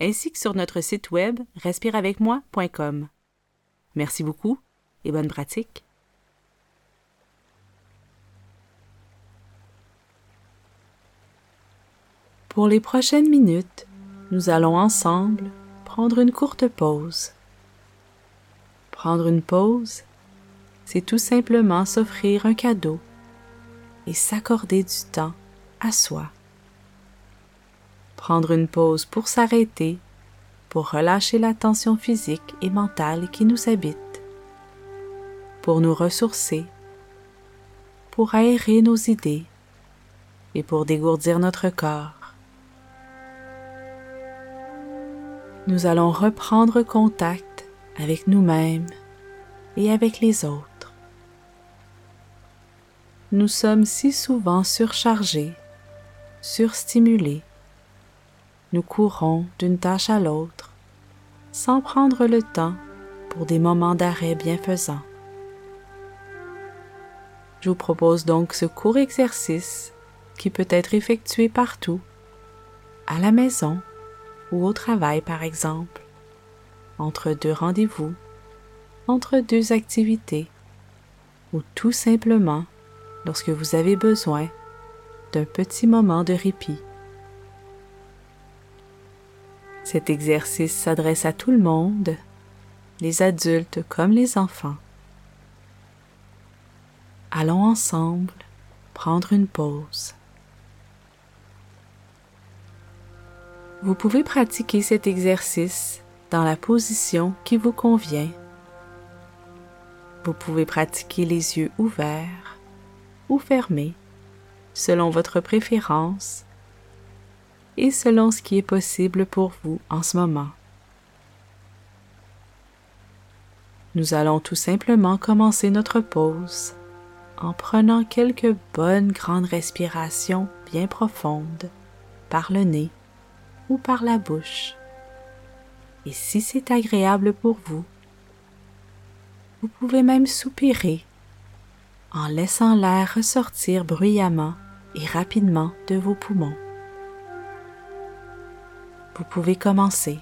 ainsi que sur notre site web respireavecmoi.com. Merci beaucoup et bonne pratique. Pour les prochaines minutes, nous allons ensemble prendre une courte pause. Prendre une pause, c'est tout simplement s'offrir un cadeau et s'accorder du temps à soi. Prendre une pause pour s'arrêter, pour relâcher la tension physique et mentale qui nous habite, pour nous ressourcer, pour aérer nos idées et pour dégourdir notre corps. Nous allons reprendre contact avec nous-mêmes et avec les autres nous sommes si souvent surchargés, surstimulés. Nous courons d'une tâche à l'autre sans prendre le temps pour des moments d'arrêt bienfaisants. Je vous propose donc ce court exercice qui peut être effectué partout, à la maison ou au travail par exemple, entre deux rendez-vous, entre deux activités ou tout simplement lorsque vous avez besoin d'un petit moment de répit. Cet exercice s'adresse à tout le monde, les adultes comme les enfants. Allons ensemble prendre une pause. Vous pouvez pratiquer cet exercice dans la position qui vous convient. Vous pouvez pratiquer les yeux ouverts ou fermé, selon votre préférence et selon ce qui est possible pour vous en ce moment. Nous allons tout simplement commencer notre pause en prenant quelques bonnes grandes respirations bien profondes par le nez ou par la bouche. Et si c'est agréable pour vous, vous pouvez même soupirer en laissant l'air ressortir bruyamment et rapidement de vos poumons. Vous pouvez commencer.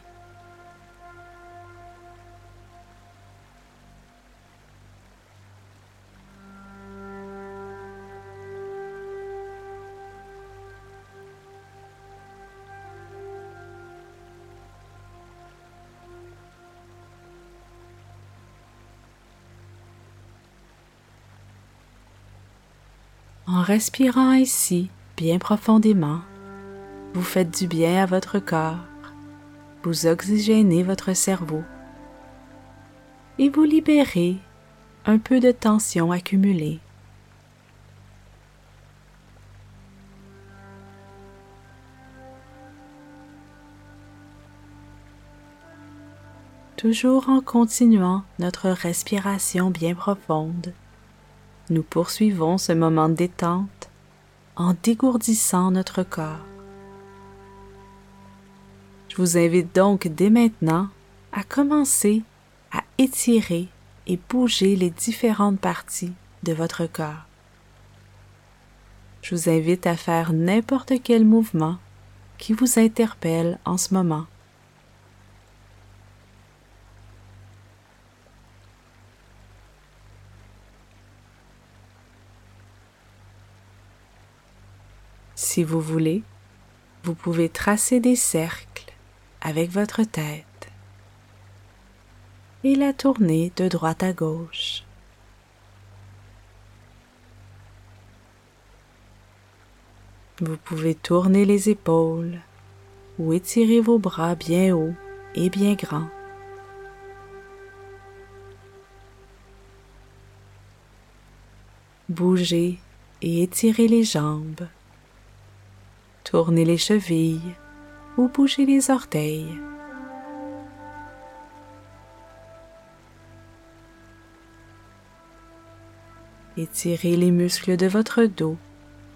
En respirant ici bien profondément, vous faites du bien à votre corps, vous oxygénez votre cerveau et vous libérez un peu de tension accumulée. Toujours en continuant notre respiration bien profonde nous poursuivons ce moment de détente en dégourdissant notre corps. Je vous invite donc dès maintenant à commencer à étirer et bouger les différentes parties de votre corps. Je vous invite à faire n'importe quel mouvement qui vous interpelle en ce moment. Si vous voulez, vous pouvez tracer des cercles avec votre tête et la tourner de droite à gauche. Vous pouvez tourner les épaules ou étirer vos bras bien hauts et bien grands. Bougez et étirez les jambes tournez les chevilles ou bouger les orteils. Étirez les muscles de votre dos,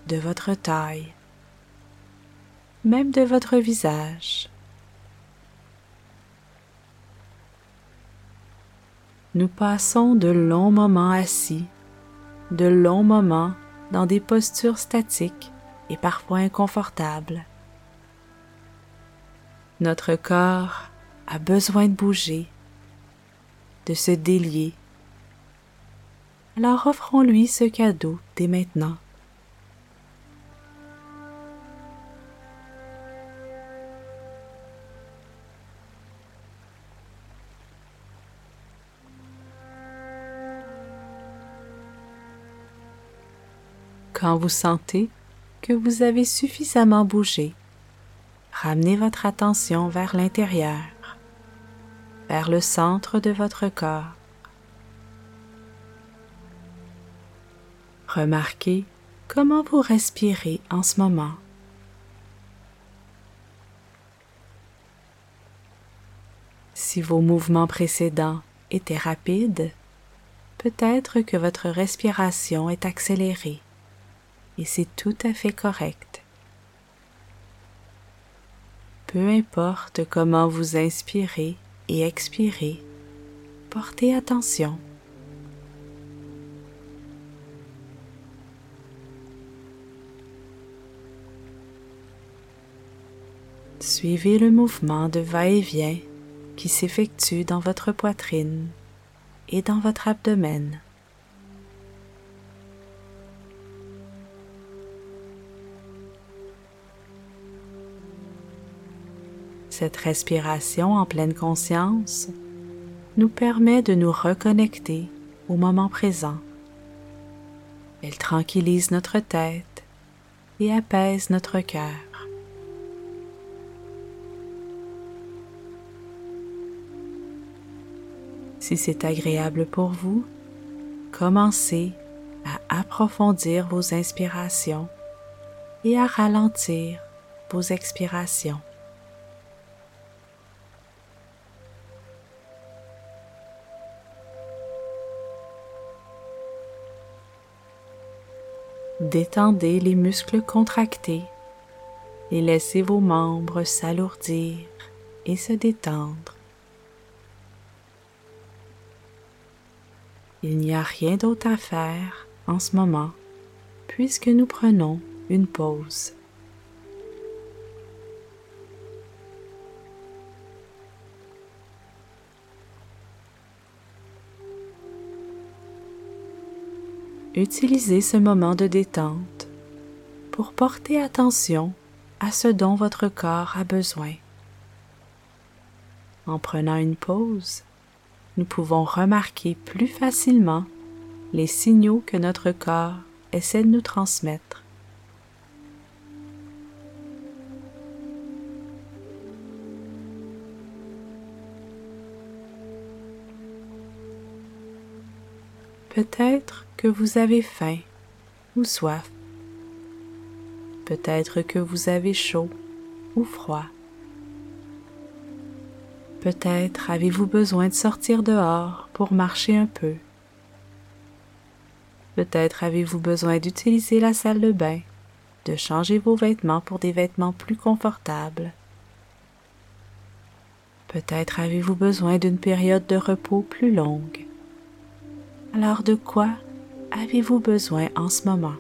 de votre taille, même de votre visage. Nous passons de longs moments assis, de longs moments dans des postures statiques et parfois inconfortables. Notre corps a besoin de bouger, de se délier. Alors offrons-lui ce cadeau dès maintenant. Quand vous sentez que vous avez suffisamment bougé, ramenez votre attention vers l'intérieur, vers le centre de votre corps. Remarquez comment vous respirez en ce moment. Si vos mouvements précédents étaient rapides, peut-être que votre respiration est accélérée et c'est tout à fait correct. Peu importe comment vous inspirez et expirez, portez attention. Suivez le mouvement de va-et-vient qui s'effectue dans votre poitrine et dans votre abdomen. Cette respiration en pleine conscience nous permet de nous reconnecter au moment présent. Elle tranquillise notre tête et apaise notre cœur. Si c'est agréable pour vous, commencez à approfondir vos inspirations et à ralentir vos expirations. Détendez les muscles contractés et laissez vos membres s'alourdir et se détendre. Il n'y a rien d'autre à faire en ce moment puisque nous prenons une pause. Utilisez ce moment de détente pour porter attention à ce dont votre corps a besoin. En prenant une pause, nous pouvons remarquer plus facilement les signaux que notre corps essaie de nous transmettre. Peut-être que vous avez faim ou soif. Peut-être que vous avez chaud ou froid. Peut-être avez-vous besoin de sortir dehors pour marcher un peu. Peut-être avez-vous besoin d'utiliser la salle de bain, de changer vos vêtements pour des vêtements plus confortables. Peut-être avez-vous besoin d'une période de repos plus longue. Alors de quoi avez-vous besoin en ce moment?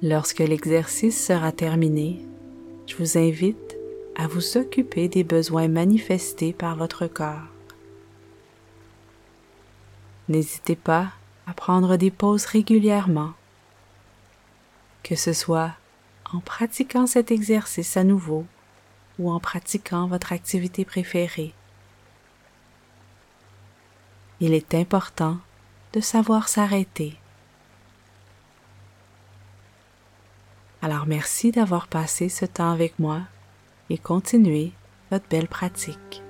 Lorsque l'exercice sera terminé, je vous invite à vous occuper des besoins manifestés par votre corps. N'hésitez pas à prendre des pauses régulièrement que ce soit en pratiquant cet exercice à nouveau ou en pratiquant votre activité préférée. Il est important de savoir s'arrêter. Alors merci d'avoir passé ce temps avec moi et continuez votre belle pratique.